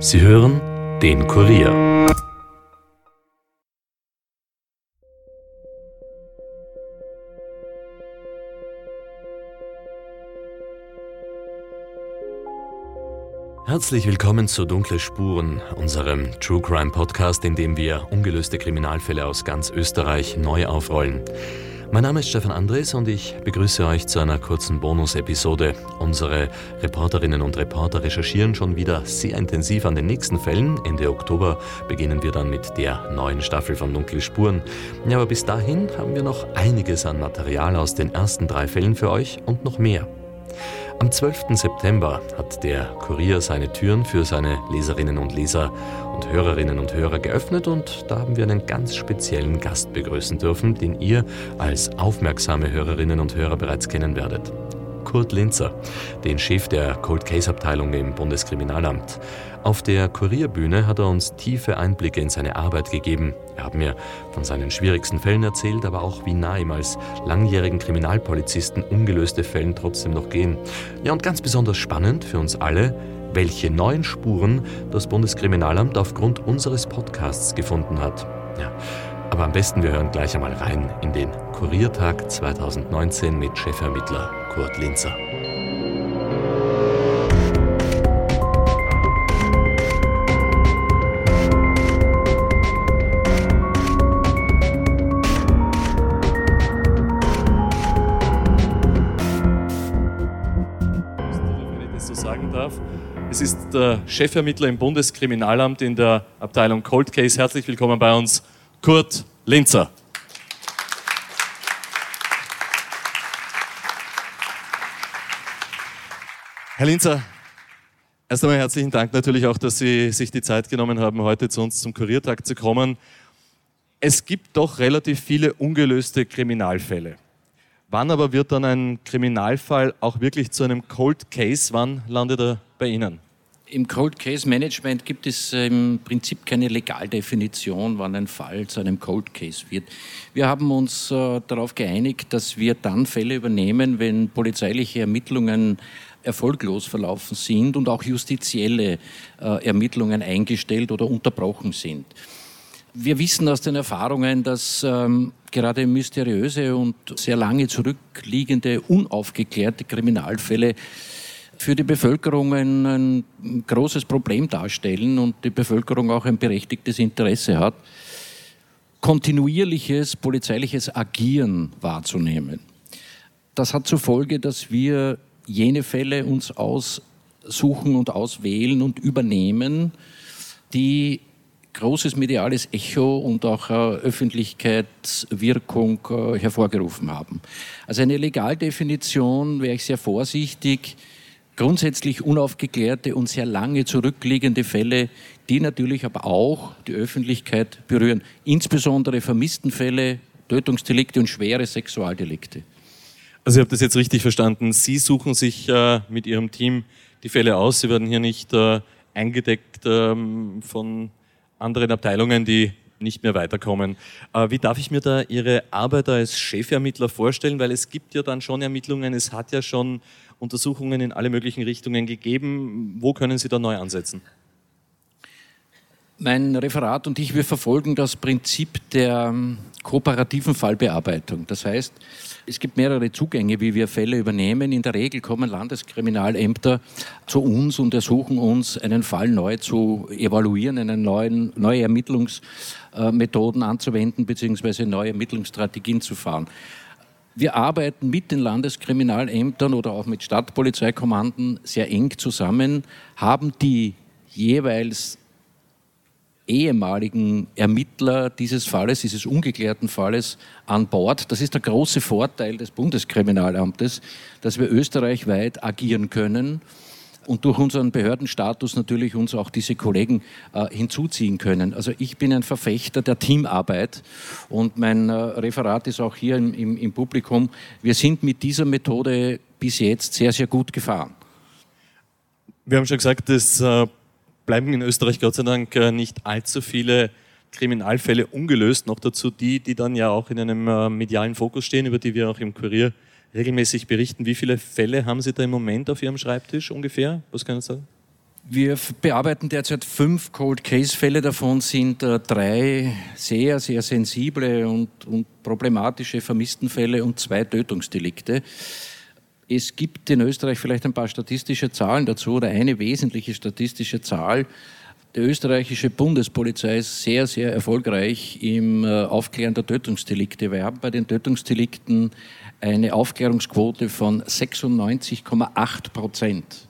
Sie hören den Kurier. Herzlich willkommen zu Dunkle Spuren, unserem True Crime Podcast, in dem wir ungelöste Kriminalfälle aus ganz Österreich neu aufrollen. Mein Name ist Stefan Andres und ich begrüße euch zu einer kurzen Bonus-Episode. Unsere Reporterinnen und Reporter recherchieren schon wieder sehr intensiv an den nächsten Fällen. Ende Oktober beginnen wir dann mit der neuen Staffel von Dunkle Spuren. Ja, aber bis dahin haben wir noch einiges an Material aus den ersten drei Fällen für euch und noch mehr. Am 12. September hat der Kurier seine Türen für seine Leserinnen und Leser und Hörerinnen und Hörer geöffnet und da haben wir einen ganz speziellen Gast begrüßen dürfen, den ihr als aufmerksame Hörerinnen und Hörer bereits kennen werdet. Kurt Linzer, den Chef der Cold Case Abteilung im Bundeskriminalamt. Auf der Kurierbühne hat er uns tiefe Einblicke in seine Arbeit gegeben. Er hat mir von seinen schwierigsten Fällen erzählt, aber auch wie nah ihm als langjährigen Kriminalpolizisten ungelöste Fällen trotzdem noch gehen. Ja, und ganz besonders spannend für uns alle, welche neuen Spuren das Bundeskriminalamt aufgrund unseres Podcasts gefunden hat. Ja, aber am besten wir hören gleich einmal rein in den Kuriertag 2019 mit Chefermittler Kurt Linzer. Es ist der Chefermittler im Bundeskriminalamt in der Abteilung Cold Case. Herzlich willkommen bei uns, Kurt Linzer. Herr Linzer, erst einmal herzlichen Dank natürlich auch, dass Sie sich die Zeit genommen haben, heute zu uns zum Kuriertag zu kommen. Es gibt doch relativ viele ungelöste Kriminalfälle. Wann aber wird dann ein Kriminalfall auch wirklich zu einem Cold Case? Wann landet er bei Ihnen? Im Cold Case Management gibt es äh, im Prinzip keine Legaldefinition, wann ein Fall zu einem Cold Case wird. Wir haben uns äh, darauf geeinigt, dass wir dann Fälle übernehmen, wenn polizeiliche Ermittlungen erfolglos verlaufen sind und auch justizielle äh, Ermittlungen eingestellt oder unterbrochen sind. Wir wissen aus den Erfahrungen, dass ähm, gerade mysteriöse und sehr lange zurückliegende, unaufgeklärte Kriminalfälle für die Bevölkerung ein, ein, großes Problem darstellen und die Bevölkerung auch ein berechtigtes Interesse hat, kontinuierliches polizeiliches Agieren wahrzunehmen. Das hat zur Folge, dass wir jene Fälle uns aussuchen und auswählen und übernehmen, die großes mediales Echo und auch äh, Öffentlichkeitswirkung äh, hervorgerufen haben. Also eine Legaldefinition wäre ich sehr vorsichtig. Grundsätzlich unaufgeklärte und sehr lange zurückliegende Fälle, die natürlich aber auch die Öffentlichkeit berühren. Insbesondere Vermisstenfälle, Tötungsdelikte und schwere Sexualdelikte. Also ich habe das jetzt richtig verstanden. Sie suchen sich äh, mit Ihrem Team die Fälle aus. Sie werden hier nicht äh, eingedeckt ähm, von anderen Abteilungen, die nicht mehr weiterkommen. Äh, wie darf ich mir da Ihre Arbeit als Chefermittler vorstellen? Weil es gibt ja dann schon Ermittlungen, es hat ja schon Untersuchungen in alle möglichen Richtungen gegeben. Wo können Sie da neu ansetzen? Mein Referat und ich, wir verfolgen das Prinzip der ähm, kooperativen Fallbearbeitung. Das heißt, es gibt mehrere Zugänge, wie wir Fälle übernehmen. In der Regel kommen Landeskriminalämter zu uns und ersuchen uns, einen Fall neu zu evaluieren, einen neuen, neue Ermittlungsmethoden anzuwenden bzw. neue Ermittlungsstrategien zu fahren. Wir arbeiten mit den Landeskriminalämtern oder auch mit Stadtpolizeikommanden sehr eng zusammen, haben die jeweils ehemaligen Ermittler dieses Falles, dieses ungeklärten Falles an Bord. Das ist der große Vorteil des Bundeskriminalamtes, dass wir österreichweit agieren können und durch unseren Behördenstatus natürlich uns auch diese Kollegen äh, hinzuziehen können. Also ich bin ein Verfechter der Teamarbeit und mein äh, Referat ist auch hier im, im, im Publikum. Wir sind mit dieser Methode bis jetzt sehr, sehr gut gefahren. Wir haben schon gesagt, das äh, bleiben in Österreich Gott sei Dank äh, nicht allzu viele Kriminalfälle ungelöst. Noch dazu die, die dann ja auch in einem äh, medialen Fokus stehen, über die wir auch im Kurier regelmäßig berichten. Wie viele Fälle haben Sie da im Moment auf Ihrem Schreibtisch ungefähr? Was können Sie sagen? Wir bearbeiten derzeit fünf Cold Case Fälle. Davon sind äh, drei sehr, sehr sensible und, und problematische Vermisstenfälle und zwei Tötungsdelikte. Es gibt in Österreich vielleicht ein paar statistische Zahlen dazu oder eine wesentliche statistische Zahl. Die österreichische Bundespolizei ist sehr, sehr erfolgreich im äh, Aufklären der Tötungsdelikte. Wir haben bei den Tötungsdelikten eine Aufklärungsquote von 96,8 Prozent.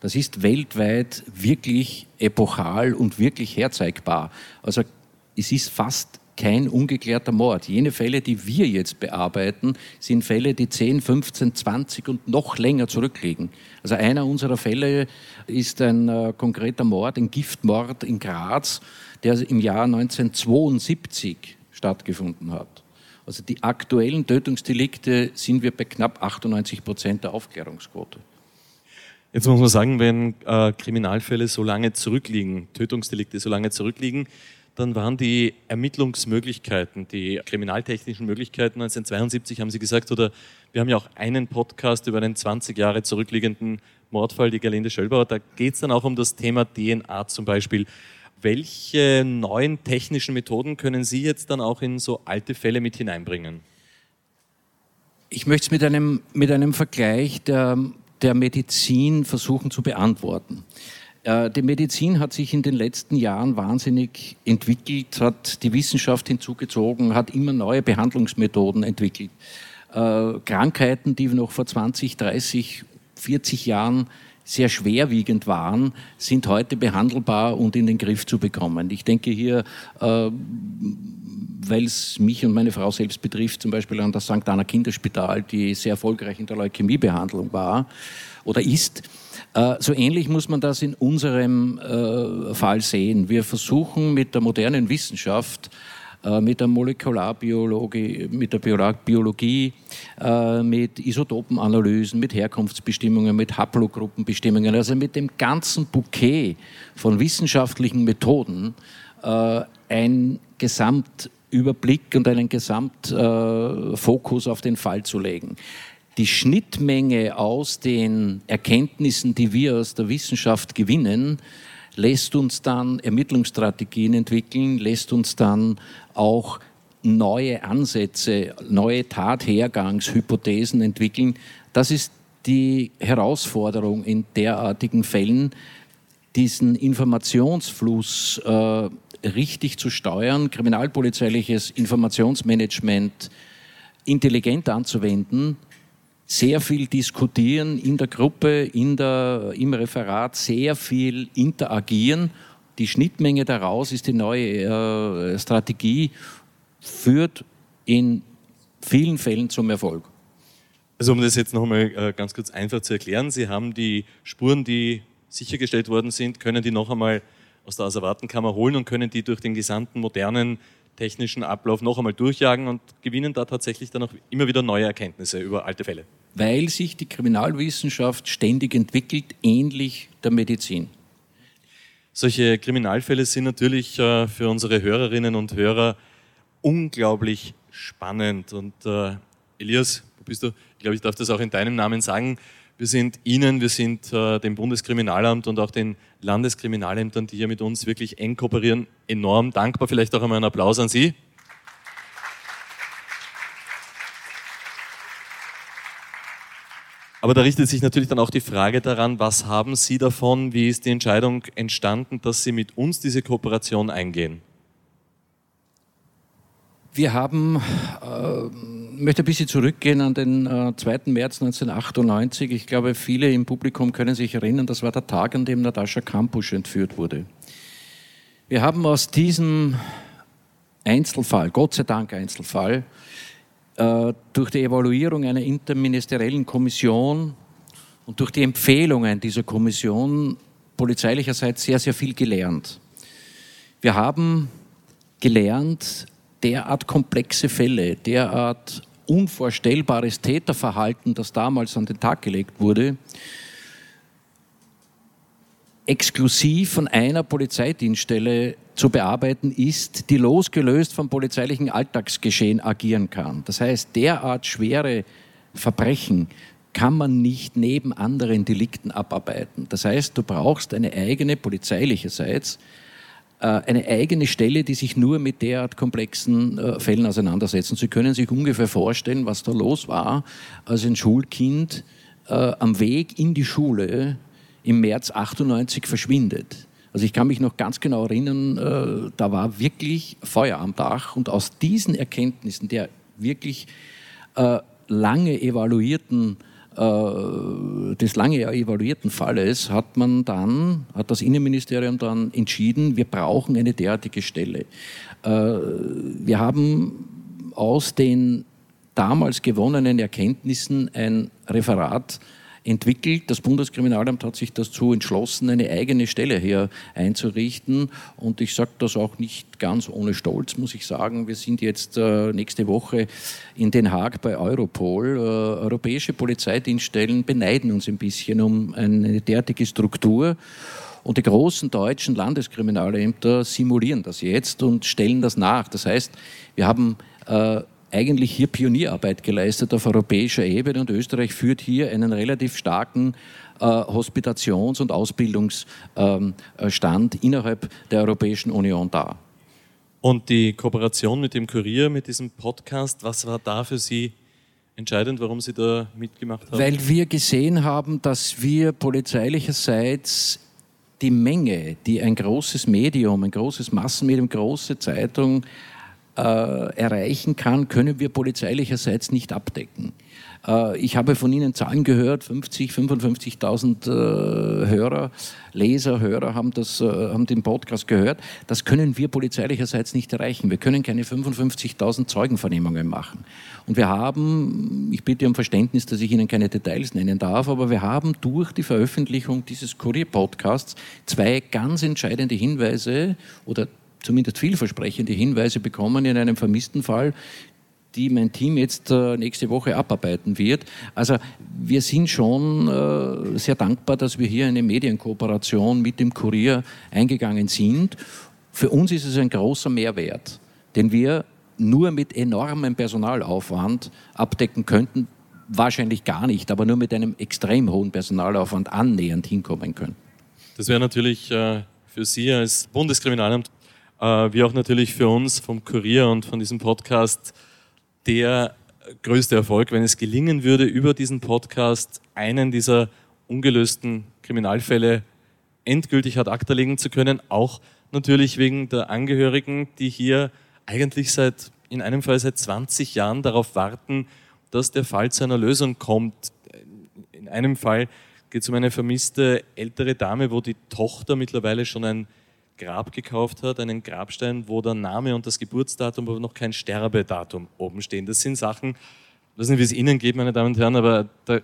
Das ist weltweit wirklich epochal und wirklich herzeigbar. Also es ist fast kein ungeklärter Mord. Jene Fälle, die wir jetzt bearbeiten, sind Fälle, die 10, 15, 20 und noch länger zurückliegen. Also einer unserer Fälle ist ein äh, konkreter Mord, ein Giftmord in Graz, der im Jahr 1972 stattgefunden hat. Also die aktuellen Tötungsdelikte sind wir bei knapp 98 Prozent der Aufklärungsquote. Jetzt muss man sagen, wenn äh, Kriminalfälle so lange zurückliegen, Tötungsdelikte so lange zurückliegen, dann waren die Ermittlungsmöglichkeiten, die kriminaltechnischen Möglichkeiten 1972 haben Sie gesagt, oder wir haben ja auch einen Podcast über einen 20 Jahre zurückliegenden Mordfall, die Gerlinde Schöllbauer. Da geht es dann auch um das Thema DNA zum Beispiel. Welche neuen technischen Methoden können Sie jetzt dann auch in so alte Fälle mit hineinbringen? Ich möchte es mit einem, mit einem Vergleich der, der Medizin versuchen zu beantworten. Äh, die Medizin hat sich in den letzten Jahren wahnsinnig entwickelt, hat die Wissenschaft hinzugezogen, hat immer neue Behandlungsmethoden entwickelt. Äh, Krankheiten, die noch vor 20, 30, 40 Jahren sehr schwerwiegend waren, sind heute behandelbar und in den Griff zu bekommen. Ich denke hier, äh, weil es mich und meine Frau selbst betrifft, zum Beispiel an das St. Anna Kinderspital, die sehr erfolgreich in der Leukämiebehandlung war oder ist. Äh, so ähnlich muss man das in unserem äh, Fall sehen. Wir versuchen mit der modernen Wissenschaft, äh, mit der Molekularbiologie, mit der Biologie, mit Isotopenanalysen, mit Herkunftsbestimmungen, mit Haplogruppenbestimmungen, also mit dem ganzen Bouquet von wissenschaftlichen Methoden ein Gesamtüberblick und einen Gesamtfokus auf den Fall zu legen die Schnittmenge aus den Erkenntnissen, die wir aus der Wissenschaft gewinnen, lässt uns dann Ermittlungsstrategien entwickeln, lässt uns dann auch neue Ansätze, neue Tathergangshypothesen entwickeln. Das ist die Herausforderung in derartigen Fällen, diesen Informationsfluss äh, richtig zu steuern, kriminalpolizeiliches Informationsmanagement intelligent anzuwenden sehr viel diskutieren in der Gruppe, in der, im Referat, sehr viel interagieren. Die Schnittmenge daraus ist die neue äh, Strategie, führt in vielen Fällen zum Erfolg. Also um das jetzt nochmal äh, ganz kurz einfach zu erklären, Sie haben die Spuren, die sichergestellt worden sind, können die noch einmal aus der Asservatenkammer holen und können die durch den gesamten modernen technischen Ablauf noch einmal durchjagen und gewinnen da tatsächlich dann auch immer wieder neue Erkenntnisse über alte Fälle. Weil sich die Kriminalwissenschaft ständig entwickelt, ähnlich der Medizin. Solche Kriminalfälle sind natürlich äh, für unsere Hörerinnen und Hörer unglaublich spannend. Und äh, Elias, wo bist du? Ich glaube, ich darf das auch in deinem Namen sagen. Wir sind Ihnen, wir sind äh, dem Bundeskriminalamt und auch den Landeskriminalämtern, die hier mit uns wirklich eng kooperieren, enorm dankbar. Vielleicht auch einmal einen Applaus an Sie. Aber da richtet sich natürlich dann auch die Frage daran, was haben Sie davon? Wie ist die Entscheidung entstanden, dass Sie mit uns diese Kooperation eingehen? Wir haben äh, möchte ein bisschen zurückgehen an den äh, 2. März 1998. Ich glaube, viele im Publikum können sich erinnern, das war der Tag, an dem Natascha Kampusch entführt wurde. Wir haben aus diesem Einzelfall, Gott sei Dank Einzelfall, äh, durch die Evaluierung einer interministeriellen Kommission und durch die Empfehlungen dieser Kommission polizeilicherseits sehr, sehr viel gelernt. Wir haben gelernt, derart komplexe Fälle, derart unvorstellbares Täterverhalten, das damals an den Tag gelegt wurde, exklusiv von einer Polizeidienststelle zu bearbeiten ist, die losgelöst vom polizeilichen Alltagsgeschehen agieren kann. Das heißt, derart schwere Verbrechen kann man nicht neben anderen Delikten abarbeiten. Das heißt, du brauchst eine eigene polizeilicherseits äh, eine eigene Stelle, die sich nur mit derart komplexen äh, Fällen auseinandersetzen. Sie können sich ungefähr vorstellen, was da los war, als ein Schulkind äh, am Weg in die Schule im März 98 verschwindet. Also ich kann mich noch ganz genau erinnern, äh, da war wirklich Feuer am Dach und aus diesen Erkenntnissen der wirklich äh, lange evaluierten äh, des lange evaluierten Falles hat man dann, hat das Innenministerium dann entschieden, wir brauchen eine derartige Stelle. Äh, wir haben aus den damals gewonnenen Erkenntnissen ein Referat entwickelt. Das Bundeskriminalamt hat sich dazu entschlossen, eine eigene Stelle hier einzurichten. Und ich sage das auch nicht ganz ohne Stolz, muss ich sagen. Wir sind jetzt äh, nächste Woche in Den Haag bei Europol. Äh, europäische Polizeidienststellen beneiden uns ein bisschen um eine derartige Struktur. Und die großen deutschen Landeskriminalämter simulieren das jetzt und stellen das nach. Das heißt, wir haben äh, eigentlich hier Pionierarbeit geleistet auf europäischer Ebene und Österreich führt hier einen relativ starken äh, Hospitations- und Ausbildungsstand ähm, innerhalb der Europäischen Union dar. Und die Kooperation mit dem Kurier, mit diesem Podcast, was war da für Sie entscheidend, warum Sie da mitgemacht haben? Weil wir gesehen haben, dass wir polizeilicherseits die Menge, die ein großes Medium, ein großes Massenmedium, große Zeitung äh, erreichen kann, können wir polizeilicherseits nicht abdecken. Äh, ich habe von Ihnen Zahlen gehört, 50, 55.000 äh, Hörer, Leser, Hörer haben, das, äh, haben den Podcast gehört. Das können wir polizeilicherseits nicht erreichen. Wir können keine 55.000 Zeugenvernehmungen machen. Und wir haben, ich bitte um Verständnis, dass ich Ihnen keine Details nennen darf, aber wir haben durch die Veröffentlichung dieses Kurier-Podcasts zwei ganz entscheidende Hinweise oder zumindest vielversprechende Hinweise bekommen in einem vermissten Fall, die mein Team jetzt äh, nächste Woche abarbeiten wird. Also wir sind schon äh, sehr dankbar, dass wir hier eine Medienkooperation mit dem Kurier eingegangen sind. Für uns ist es ein großer Mehrwert, den wir nur mit enormem Personalaufwand abdecken könnten. Wahrscheinlich gar nicht, aber nur mit einem extrem hohen Personalaufwand annähernd hinkommen können. Das wäre natürlich äh, für Sie als Bundeskriminalamt wie auch natürlich für uns vom Kurier und von diesem Podcast der größte Erfolg, wenn es gelingen würde, über diesen Podcast einen dieser ungelösten Kriminalfälle endgültig ad acta legen zu können, auch natürlich wegen der Angehörigen, die hier eigentlich seit, in einem Fall seit 20 Jahren darauf warten, dass der Fall zu einer Lösung kommt. In einem Fall geht es um eine vermisste ältere Dame, wo die Tochter mittlerweile schon ein Grab gekauft hat, einen Grabstein, wo der Name und das Geburtsdatum, aber noch kein Sterbedatum oben stehen. Das sind Sachen, ich weiß nicht, wie es Ihnen geht, meine Damen und Herren, aber da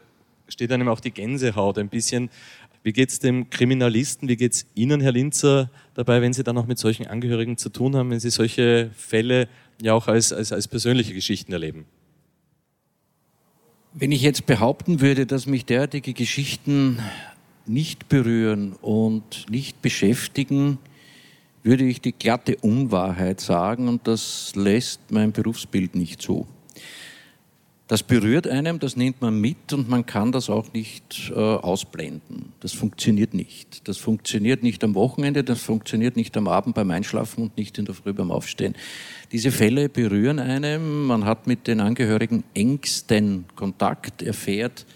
steht einem auch die Gänsehaut ein bisschen. Wie geht es dem Kriminalisten, wie geht es Ihnen, Herr Linzer, dabei, wenn Sie dann auch mit solchen Angehörigen zu tun haben, wenn Sie solche Fälle ja auch als, als, als persönliche Geschichten erleben? Wenn ich jetzt behaupten würde, dass mich derartige Geschichten nicht berühren und nicht beschäftigen, würde ich die glatte Unwahrheit sagen und das lässt mein Berufsbild nicht zu. Das berührt einem, das nimmt man mit und man kann das auch nicht äh, ausblenden. Das funktioniert nicht. Das funktioniert nicht am Wochenende, das funktioniert nicht am Abend beim Einschlafen und nicht in der Früh beim Aufstehen. Diese Fälle berühren einem, man hat mit den Angehörigen engsten Kontakt, erfährt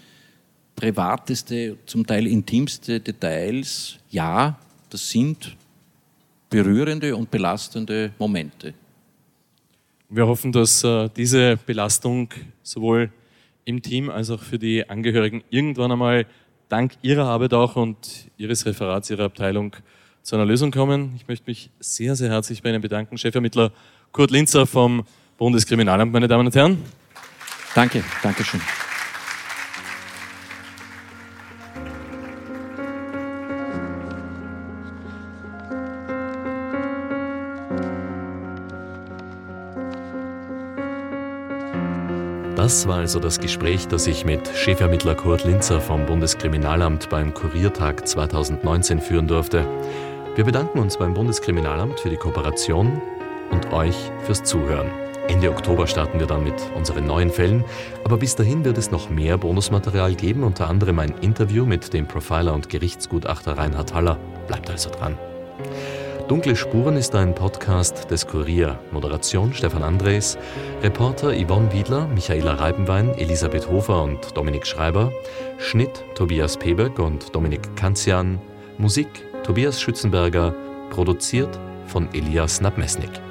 privateste, zum Teil intimste Details. Ja, das sind berührende und belastende Momente. Wir hoffen, dass äh, diese Belastung sowohl im Team als auch für die Angehörigen irgendwann einmal dank Ihrer Arbeit auch und Ihres Referats, Ihrer Abteilung zu einer Lösung kommen. Ich möchte mich sehr, sehr herzlich bei Ihnen bedanken, Chefermittler Kurt Linzer vom Bundeskriminalamt, meine Damen und Herren. Danke, danke Das war also das Gespräch, das ich mit Chefermittler Kurt Linzer vom Bundeskriminalamt beim Kuriertag 2019 führen durfte. Wir bedanken uns beim Bundeskriminalamt für die Kooperation und euch fürs Zuhören. Ende Oktober starten wir dann mit unseren neuen Fällen, aber bis dahin wird es noch mehr Bonusmaterial geben, unter anderem ein Interview mit dem Profiler und Gerichtsgutachter Reinhard Haller. Bleibt also dran. Dunkle Spuren ist ein Podcast des Kurier. Moderation Stefan Andres, Reporter Yvonne Wiedler, Michaela Reibenwein, Elisabeth Hofer und Dominik Schreiber, Schnitt Tobias Peböck und Dominik Kanzian, Musik Tobias Schützenberger, produziert von Elias Nabmesnik.